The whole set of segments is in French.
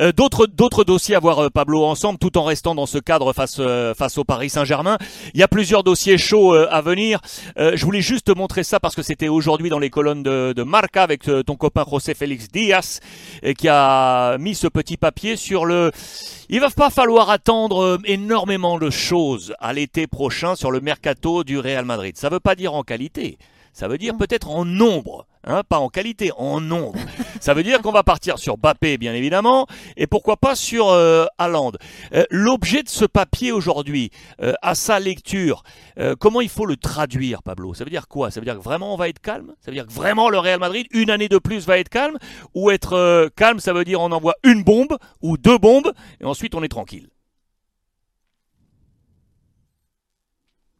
Euh, d'autres d'autres dossiers à voir Pablo ensemble, tout en restant dans ce cadre face face au Paris Saint-Germain. Il y a plusieurs dossiers chauds à venir. je voulais juste montrer ça parce que c'était aujourd'hui dans les colonnes de, de Marca avec ton copain José Félix Diaz qui a mis ce petit papier sur le. Il va pas falloir attendre énormément de choses à l'été prochain sur le mercato du Real Madrid. Ça veut pas dire en qualité. Ça veut dire peut-être en nombre, hein, pas en qualité, en nombre. Ça veut dire qu'on va partir sur Bappé, bien évidemment, et pourquoi pas sur euh. Euh, l'objet de ce papier aujourd'hui, euh, à sa lecture, comment il faut le traduire, Pablo? Ça veut dire quoi? Ça veut dire que vraiment on va être calme? Ça veut dire que vraiment le Real Madrid, une année de plus, va être calme? Ou être calme, ça veut dire on envoie une bombe ou deux bombes, et ensuite on est tranquille?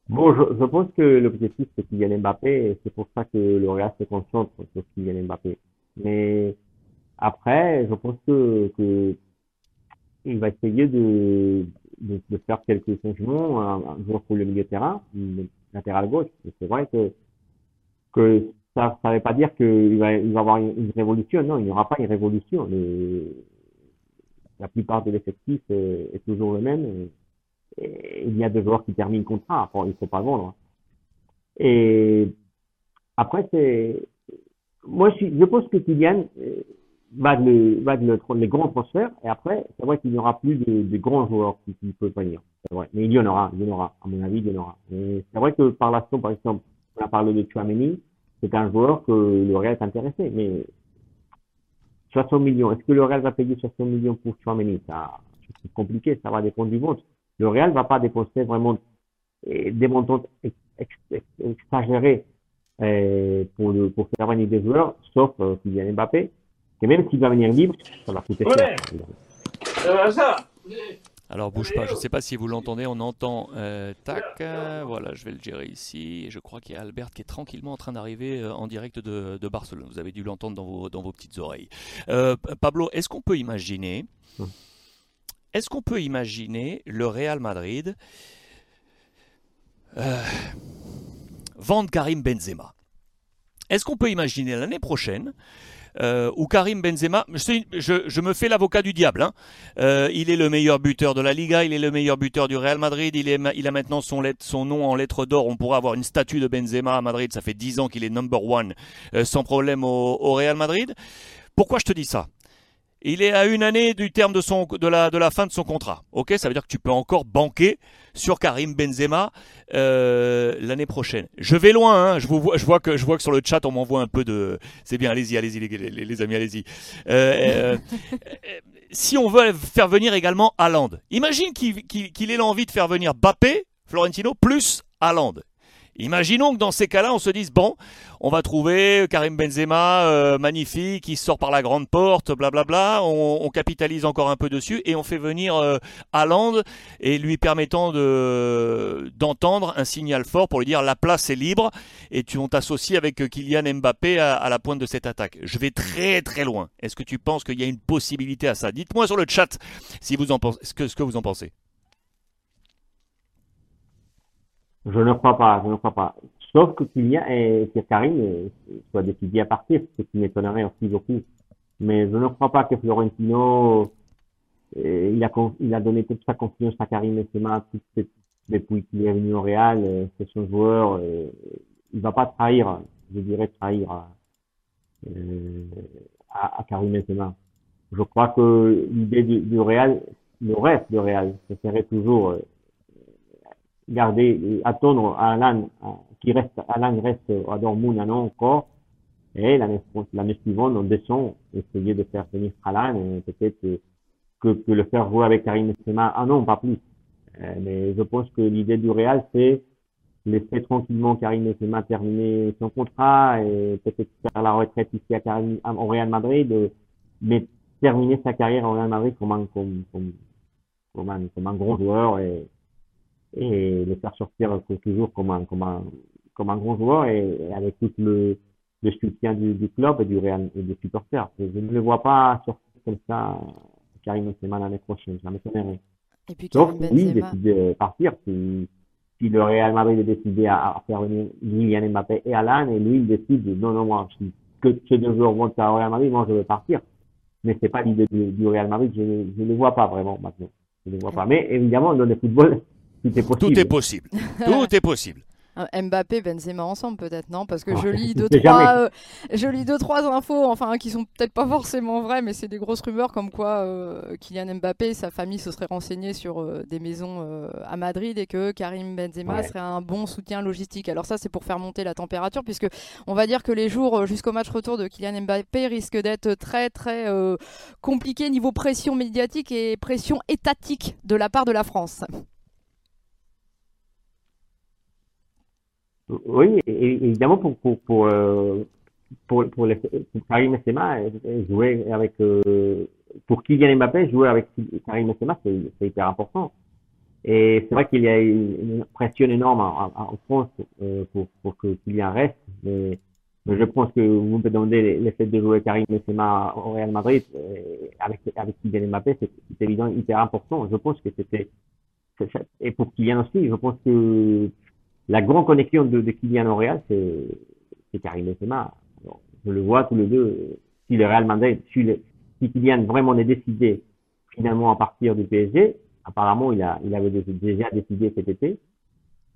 Bon, je, pense que l'objectif c'est Kylian Mbappé et c'est pour ça que le Real se concentre sur Kylian Mbappé. Mais après, je pense que, que va essayer de, de, faire quelques changements, un, un joueur pour le milieu de terrain, latéral gauche. C'est vrai que, que ça ne veut pas dire qu'il va, il va avoir une, révolution. Non, il n'y aura pas une révolution. la plupart de l'effectif est, toujours le même il y a des joueurs qui terminent contrat, il ne faut pas vendre. Et après, c'est, moi, je, pense que Kylian euh, va de, va de les grands transferts, et après, c'est vrai qu'il n'y aura plus de, grands joueurs qui, qui peuvent venir. Vrai. Mais il y en aura, il y en aura. À mon avis, il y en aura. C'est vrai que par la par exemple, on a parlé de Chouameni, c'est un joueur que le Real est intéressé, mais 60 millions, est-ce que le Real va payer 60 millions pour Chouameni? C'est compliqué, ça va dépendre du vote le Real va pas dépenser vraiment eh, des montants exagérés eh, pour, le, pour faire venir des joueurs, sauf euh, Kylian Mbappé, que même s'il va venir libre, ça va coûter cher. Alors bouge pas, je ne sais pas si vous l'entendez, on entend euh, tac, euh, voilà, je vais le gérer ici. je crois qu'il y a Albert qui est tranquillement en train d'arriver euh, en direct de, de, Barcelone. Vous avez dû l'entendre dans vos, dans vos petites oreilles. Pablo, est-ce qu'on peut imaginer hum. Est-ce qu'on peut imaginer le Real Madrid euh, vendre Karim Benzema? Est-ce qu'on peut imaginer l'année prochaine euh, où Karim Benzema, je, me fais l'avocat du diable, hein. euh, il est le meilleur buteur de la Liga, il est le meilleur buteur du Real Madrid, il, a maintenant son, nom en lettres d'or, on pourrait avoir une statue de Benzema à Madrid, ça fait 10 ans qu'il est number one sans problème au Real Madrid. Pourquoi je te dis ça? Il est à une année du terme de, son, de, la, de la fin de son contrat. Ok, ça veut dire que tu peux encore banquer sur Karim Benzema euh, l'année prochaine. Je vais loin, hein, je, vous vois, je, vois que, je vois que sur le chat on m'envoie un peu de... C'est bien, allez-y, allez-y les, amis, allez-y. Euh, euh, si on veut faire venir également Haaland, imagine qu'il ait l'envie de faire venir Bappé, Florentino, plus Haaland. Imaginons que dans ces cas-là, on se dise bon, on va trouver Karim Benzema euh, magnifique, qui sort par la grande porte, blablabla. On, on, capitalise encore un peu dessus et on fait venir euh, et lui permettant de d'entendre un signal fort pour lui dire la place est libre et tu on t'associe avec Kylian Mbappé à, la pointe de cette attaque. Je vais très très loin. Est-ce que tu penses qu'il y a une possibilité à ça? Dites-moi sur le chat si vous en pensez, ce que vous en pensez. Je ne crois pas, je ne crois pas. Sauf que Kylian et Karim soit décidé à partir, ce qui m'étonnerait aussi beaucoup. Mais je ne crois pas que Florentino, euh, il a, il a donné toute sa confiance à Karim Benzema depuis qu'il est venu au Real. Euh, c'est son joueur. Euh, il va pas trahir, je dirais trahir euh, à, à Karim Benzema. Je crois que l'idée du, du, Real, le reste du Real, ce serait toujours garder, attendre Alan, qui reste, Alan reste à Dortmund un an encore, et l'année, suivante, on descend, essayer de faire venir Alan, et peut-être que, que le faire jouer avec Karim Benzema un an, pas plus. Euh, mais je pense que l'idée du Real, c'est laisser tranquillement Karim Benzema terminer son contrat et peut-être faire la retraite ici à Karim, au Real Madrid, mais terminer sa carrière au Real Madrid comme un, comme, comme, comme un, comme un grand joueur et, et le faire sortir toujours comme un, comme un, comme un grand joueur et, avec tout le, le soutien du, du, club et du Real et des supporters. Je ne le vois pas sortir comme ça Karim Benzema l'année prochaine, ça m'étonnerait. Sauf oui, décide de partir. Si, si le Real Madrid est décidé à, à faire venir Kylian Mbappé et Alan, et lui il décide, non, non, moi, que ces deux joueurs vont à Real Madrid, moi je veux partir. mais c'est pas l'idée du, Real Madrid. Je ne le vois pas vraiment maintenant. Je ne vois pas. Mais évidemment, dans le football, tout est possible. Tout est possible. tout est possible. Mbappé, Benzema ensemble peut-être non? Parce que je lis deux trois, euh, je lis deux trois infos enfin qui sont peut-être pas forcément vraies mais c'est des grosses rumeurs comme quoi euh, Kylian Mbappé et sa famille se seraient renseignés sur euh, des maisons à Madrid et que Karim Benzema serait un bon soutien logistique. Alors ça c'est pour faire monter la température puisque on va dire que les jours jusqu'au match retour de Kylian Mbappé risquent d'être très très compliqués niveau pression médiatique et pression étatique de la part de la France. Oui, évidemment pour pour pour euh, pour, pour, Karim Benzema jouer avec euh, pour Kylian Mbappé jouer avec Karim Benzema c'est hyper important. Et c'est vrai qu'il y a une pression énorme en, France euh, pour pour que Kylian reste mais, je pense que vous me demandez l'effet de jouer Karim Benzema au Real Madrid avec avec Kylian Mbappé c'est évident hyper important. Je pense que c'était et pour Kylian aussi je pense que la grande connexion de, de Kylian au Real, c'est Karim Benzema. je le vois tous les deux. Si le Real Madrid, si, le, si Kylian vraiment est décidé finalement à partir du PSG, apparemment il, a, il avait déjà décidé cet été.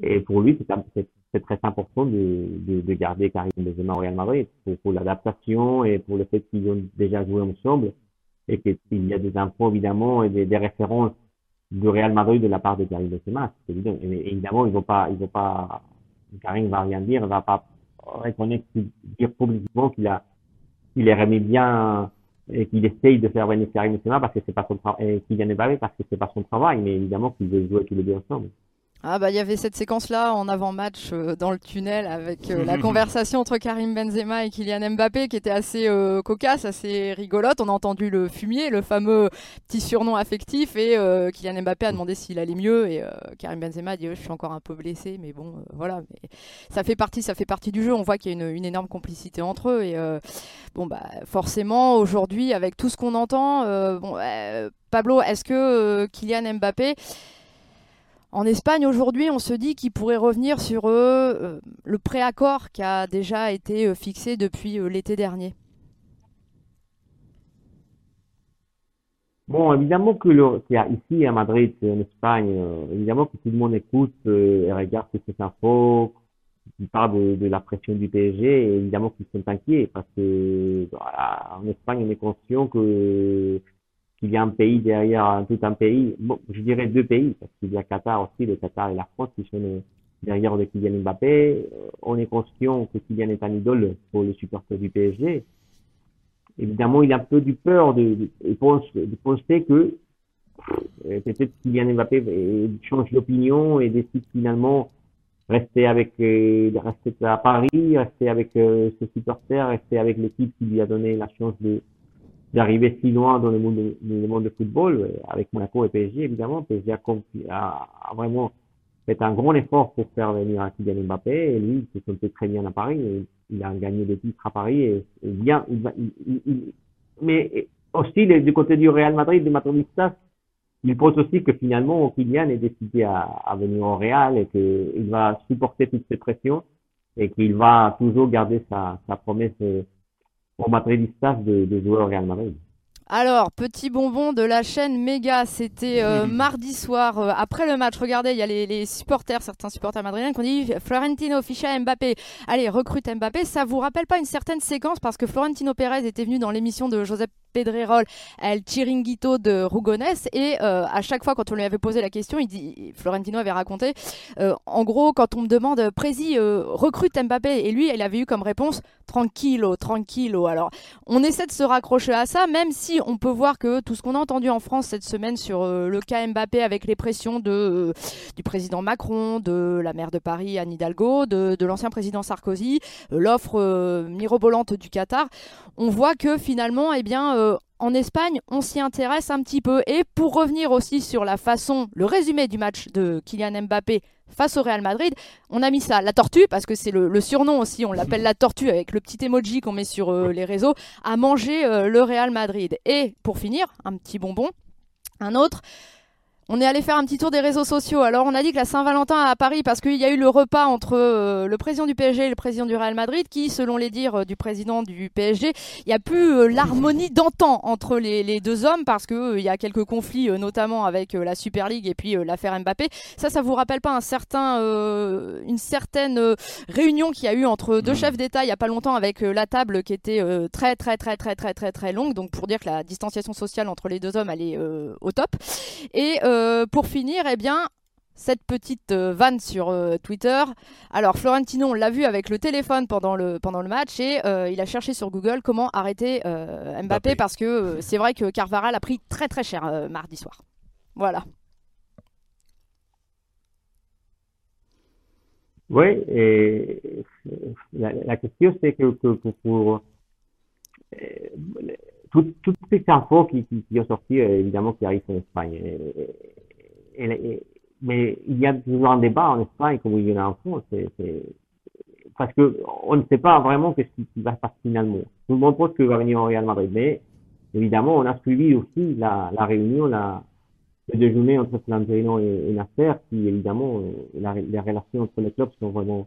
Et pour lui, c'est très important de, de, de, garder Karim Benzema au Real Madrid pour, pour l'adaptation et pour le fait qu'ils ont déjà joué ensemble et qu'il y a des infos évidemment et des, des références du Real Madrid de la part de Karim Benzema, c'est évident. Et, évidemment, ils vont pas, ils vont pas, Karim va rien dire, va pas reconnaître, dire publiquement qu'il a, qu'il est remis bien et qu'il essaye de faire venir Karim Benzema parce que c'est pas son travail, et qu'il vient de parce que c'est pas son travail, mais évidemment qu'il veut jouer tous les deux ensemble. Ah bah il y avait cette séquence-là en avant-match euh, dans le tunnel avec euh, la conversation entre Karim Benzema et Kylian Mbappé qui était assez euh, cocasse, assez rigolote. On a entendu le fumier, le fameux petit surnom affectif et Kylian Mbappé a demandé s'il allait mieux et Karim Benzema a dit je suis encore un peu blessé mais bon voilà mais ça fait partie ça fait partie du jeu. On voit qu'il y a une, une, énorme complicité entre eux et bon bah forcément aujourd'hui avec tout ce qu'on entend bon Pablo est-ce que Kylian Mbappé en Espagne, aujourd'hui, on se dit qu'il pourrait revenir sur euh, euh, le préaccord qui a déjà été euh, fixé depuis l'été dernier. Bon, évidemment que le, ici à Madrid, en Espagne, évidemment que tout le monde écoute et regarde toutes ces infos, qui parlent de, la pression du PSG, évidemment qu'ils sont inquiets parce que en Espagne, on est conscient que qu'il y a un pays derrière tout un pays, je dirais deux pays, parce qu'il y a Qatar aussi, le Qatar et la France qui sont derrière de Kylian Mbappé. Euh, on est conscient que Kylian est un idole pour les supporters du PSG. Évidemment, il a un peu du peur de, penser que euh, peut-être Kylian Mbappé euh, change d'opinion et décide finalement rester avec rester à Paris, rester avec ses supporters, rester avec l'équipe qui lui a donné la chance de d'arriver si loin dans le monde, de, le monde de football, euh, avec Monaco et PSG, évidemment. PSG a, a, vraiment fait un grand effort pour faire venir Kylian Mbappé, et lui, il se sentait très bien à Paris, il a gagné des titres à Paris, et, bien, il, il, mais aussi, du côté du Real Madrid, de Madridistas, il pense aussi que finalement, Kylian est décidé à, à venir au Real, et qu'il va supporter toutes ces pressions, et qu'il va toujours garder sa, sa promesse pour madridistas de, de jouer au Real Madrid. Alors, petit bonbon de la chaîne Méga, c'était euh, mardi soir, euh, après le match. Regardez, il y a les, les, supporters, certains supporters madridiens qui ont dit Florentino ficha Mbappé. Allez, recrute Mbappé. Ça vous rappelle pas une certaine séquence parce que Florentino Pérez était venu dans l'émission de Joseph Pedrerol, El Chiringuito de Rugones. Et euh, à chaque fois, quand on lui avait posé la question, il dit, Florentino avait raconté, euh, en gros, quand on me demande, Prési, euh, recrute Mbappé, et lui, il avait eu comme réponse, tranquillo, tranquillo. Alors, on essaie de se raccrocher à ça, même si on peut voir que tout ce qu'on a entendu en France cette semaine sur le cas Mbappé avec les pressions de, du président Macron, de la maire de Paris, Anne Hidalgo, de, de l'ancien président Sarkozy, l'offre mirobolante du Qatar, on voit que finalement, eh bien, en Espagne, on s'y intéresse un petit peu. Et pour revenir aussi sur la façon, le résumé du match de Kylian Mbappé face au Real Madrid, on a mis ça, la tortue, parce que c'est le, surnom aussi, on l'appelle la tortue avec le petit emoji qu'on met sur euh, les réseaux, à manger euh, le Real Madrid. Et pour finir, un petit bonbon, un autre. On est allé faire un petit tour des réseaux sociaux. Alors, on a dit que la Saint-Valentin à Paris, parce qu'il y a eu le repas entre euh, le président du PSG et le président du Real Madrid, qui, selon les dires euh, du président du PSG, il n'y a plus euh, l'harmonie d'antan entre les, deux hommes, parce qu'il il y a quelques conflits, notamment avec la Super League et puis l'affaire Mbappé. Ça, ça vous rappelle pas un certain, une certaine réunion qu'il y a eu entre deux chefs d'État il n'y a pas longtemps avec la table qui était très, très, très, très, très, très, très longue. Donc, pour dire que la distanciation sociale entre les deux hommes, elle est au top. Et pour finir, eh bien, cette petite euh, vanne sur euh, Twitter. Alors Florentino, on l'a vu avec le téléphone pendant le, pendant le match et il a cherché sur Google comment arrêter Mbappé, parce que c'est vrai que Carvaral a pris très très cher mardi soir. Voilà. Oui, et la, question c'est que, pour toutes, ces infos qui, qui, ont sorti, évidemment, qui arrivent en Espagne mais il y a toujours un débat en Espagne comme il y en a en France. parce que on ne sait pas vraiment ce qui, va se passer finalement. Tout le monde pense que va venir au Real Madrid, mais évidemment, on a suivi aussi la, la réunion, la, le déjeuner entre Florentino et, et Nasser, qui évidemment, euh, les relations entre les clubs sont vraiment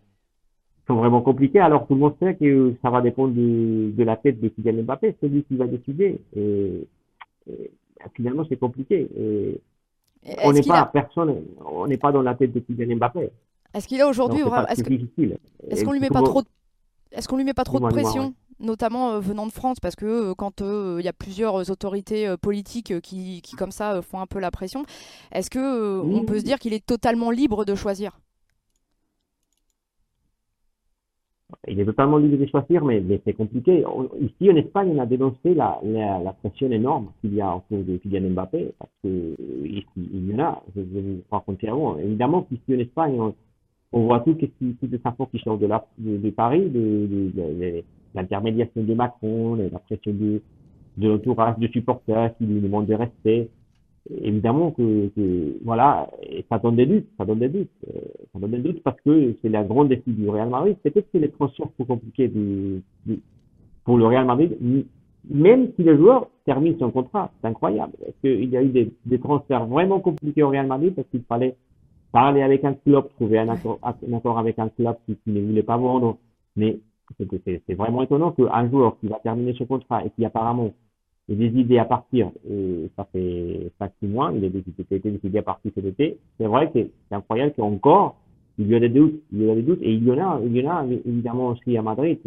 sont vraiment compliquées. Alors tout le monde sait que ça va dépendre de, de la tête de Kylian Mbappé, celui qui va décider. Et, finalement, c'est compliqué. Et, on n'est pas personne, on n'est pas dans la tête de Kylian Mbappé. Est-ce qu'il a aujourd'hui Est-ce est qu'on lui met pas trop Est-ce qu'on lui met pas trop de pression notamment euh, venant de France, parce que euh, quand euh, il y a plusieurs autorités politiques qui, qui, comme ça, font un peu la pression, est-ce que on peut se dire qu'il est totalement libre de choisir? Il est totalement libre de choisir, mais, c'est compliqué. ici, en Espagne, on a dénoncé la, la, pression énorme qu'il y a autour de Kylian Mbappé, parce que ici, il y en a, je vais vous raconter avant. Évidemment qu'ici en Espagne, on, voit tout, toutes les infos qui sortent de, la, de, Paris, de, de, l'intermédiation de Macron, la pression de, de l'entourage de supporters qui lui demandent de rester évidemment que, que, voilà, ça donne des doutes, ça donne des doutes, euh, ça donne des doutes parce que c'est la grande défi du Real Madrid. Peut-être que les transferts sont compliqués du, du, pour le Real Madrid, même si le joueur termine son contrat, c'est incroyable. Est-ce qu'il y a eu des, des, transferts vraiment compliqués au Real Madrid parce qu'il fallait parler avec un club, trouver un accord, un accord avec un club qui, qui, ne voulait pas vendre, mais c'est vraiment étonnant qu'un joueur qui va terminer son contrat et qui apparemment des idées à partir, et ça fait 5-6 mois, il a été décidé à partir cet été. C'est vrai que c'est incroyable qu'encore, il y a des doutes, il y a des doutes, et il y en a, il y en a évidemment aussi à Madrid.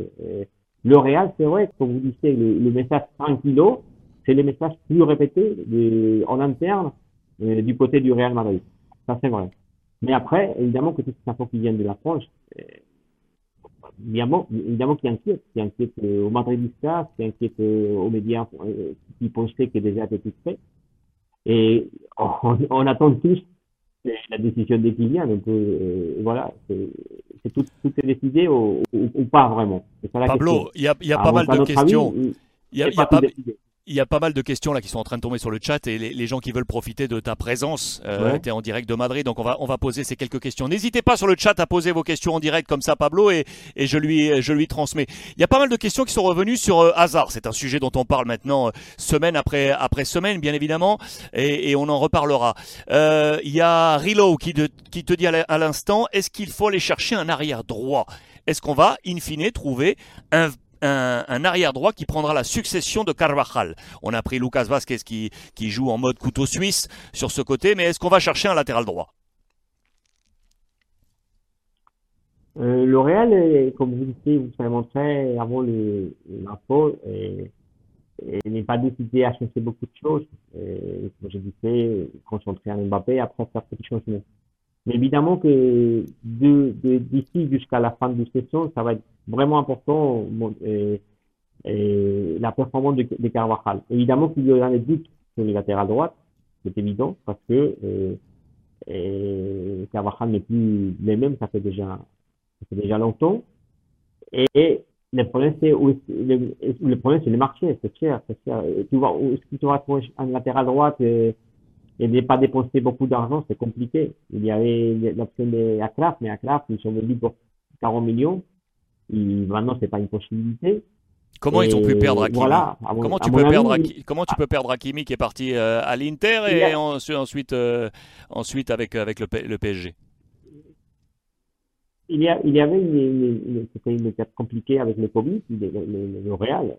Le Real, c'est vrai, comme vous disiez, le, le message tranquillo, c'est le message plus répété de, en interne euh, du côté du Real Madrid. Ça, c'est vrai. Mais après, évidemment que toutes ces infos qui viennent de la France, euh, évidemment, évidemment qui inquiète, qui inquiète euh, au Madridista, qui inquiète euh, aux médias euh, qui pensaient que déjà c'était fait. Et on, attend tous la décision des clients. Donc voilà, c'est tout, tout, est décidé ou, pas vraiment. Pablo, il y a, y a pas mal de questions. Il y a, y a pas, il y a pas mal de questions là qui sont en train de tomber sur le chat et les, gens qui veulent profiter de ta présence. Euh, tu es en direct de Madrid, donc on va, on va poser ces quelques questions. N'hésitez pas sur le chat à poser vos questions en direct comme ça, Pablo, et, et je, lui, je lui transmets. Il y a pas mal de questions qui sont revenues sur euh, Hazard. C'est un sujet dont on parle maintenant euh, semaine après, après semaine, bien évidemment, et, et on en reparlera. Euh, il y a Rilo qui, de, qui te dit à l'instant, est-ce qu'il faut aller chercher un arrière droit? Est-ce qu'on va, in fine, trouver un un, arrière droit qui prendra la succession de Carvajal. On a pris Lucas Vasquez qui, joue en mode couteau suisse sur ce côté, mais est-ce qu'on va chercher un latéral droit? Euh, Le Real, comme vous disiez, vous avez montré avant l'info, n'est pas décidé à changer beaucoup de choses. Et, comme je disais, concentrer à Mbappé, après faire quelques changements. Mais évidemment que d'ici jusqu'à la fin de la saison, ça va être vraiment important et, la performance de, de Carvajal. Évidemment qu'il y aura des doutes sur le latéral droite, c'est évident, parce que euh, Carvajal n'est plus le même, ça fait déjà, ça fait déjà longtemps. Et le problème, c'est le, le problème, c'est le marché, c'est cher, c'est cher. Tu vois, si tu vas trouver un latéral droite, euh, et ne pas dépenser beaucoup d'argent, c'est compliqué. Il y avait l'option de Akraf, mais Akraf, ils sont vendus pour 40 millions. Et maintenant, c'est pas une possibilité. Comment ils ont pu Et perdre Hakimi Voilà. à mon- Comment tu peux avis, perdre il- Haki- comment tu peux perdre Hakimi qui est parti euh, à l'Inter et a- ensuite ensuite euh, ensuite avec avec le, PSG. Il y, a, il y avait une, une, une, c'était une étape compliquée avec le Covid, le, le, le- le Real.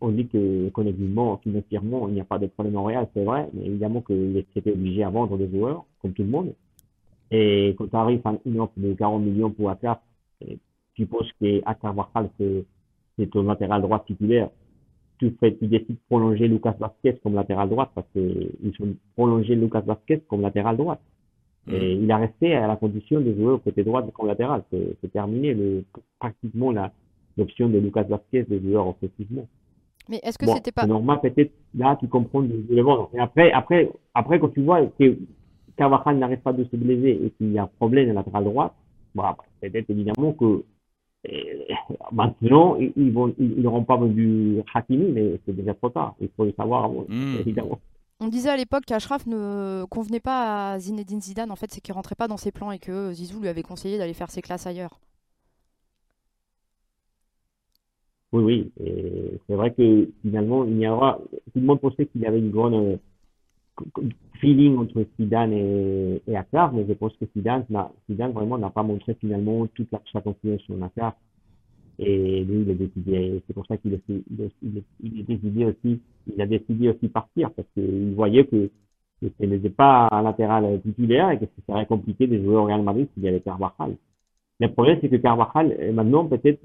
On dit que économiquement, financièrement, il n'y a pas de problème au Real, c'est vrai, mais évidemment qu'il était obligé à vendre des joueurs, comme tout le monde. Et quand tu arrives à une offre de 40 millions pour Akar, et tu penses qu'Akar Barral, c'est, ton latéral droit titulaire. Tu fais, tu décides de prolonger Lucas Vasquez comme latéral droit parce qu'ils ont prolongé Lucas Vasquez comme latéral droit. Et il a resté à la condition de jouer au côté droit comme latéral. C'est terminé le, pratiquement l'option de Lucas Vasquez de joueur offensivement. Mais est-ce que Bon, c'était pas c'est normal, peut-être là, tu comprends de, de le vendre. Et après, après, après, quand tu vois que Carvajal n'arrête pas de se blesser et qu'il y a un problème à latéral droite, bon, peut-être évidemment que euh, maintenant, ils vont, ils ils n'auront pas vendu Hakimi, mais c'est déjà trop tard. Il faut le savoir avant, Mm. évidemment. On disait à l'époque qu'Ashraf ne convenait pas à Zinedine Zidane. En fait, c'est qu'il rentrait pas dans ses plans et que Zizou lui avait conseillé d'aller faire ses classes ailleurs. Oui, oui. C'est vrai que finalement, il y aura. Tout le monde pensait qu'il y avait une grande euh, feeling entre Zidane et, et mais je pense que Zidane, Zidane vraiment n'a pas montré finalement toute sa confiance en Akar. Et lui, il a décidé. C'est pour ça qu'il a, décidé aussi. Il a décidé aussi partir parce qu'il voyait que, que ce n'était pas un latéral titulaire et que ce serait compliqué de jouer au Real Madrid s'il y avait Carvajal. Le problème, c'est que Carvajal, euh, maintenant, peut-être,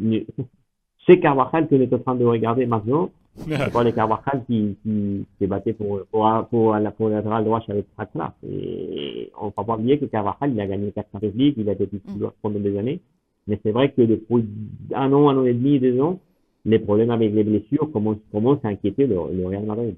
c'est Carvajal que nous sommes en train de regarder maintenant. C'est pas le Carvajal qui, qui s'est battu pour, pour, pour, la, pour latéral droit avec Strasbourg. Et on ne peut pas oublier que Carvajal, il a gagné quatre Champions League, il a été titulaire pendant des années. Mais c'est vrai que depuis un an, un an et demi, deux ans, les problèmes avec les blessures commencent, commencent à inquiéter le, le Real Madrid.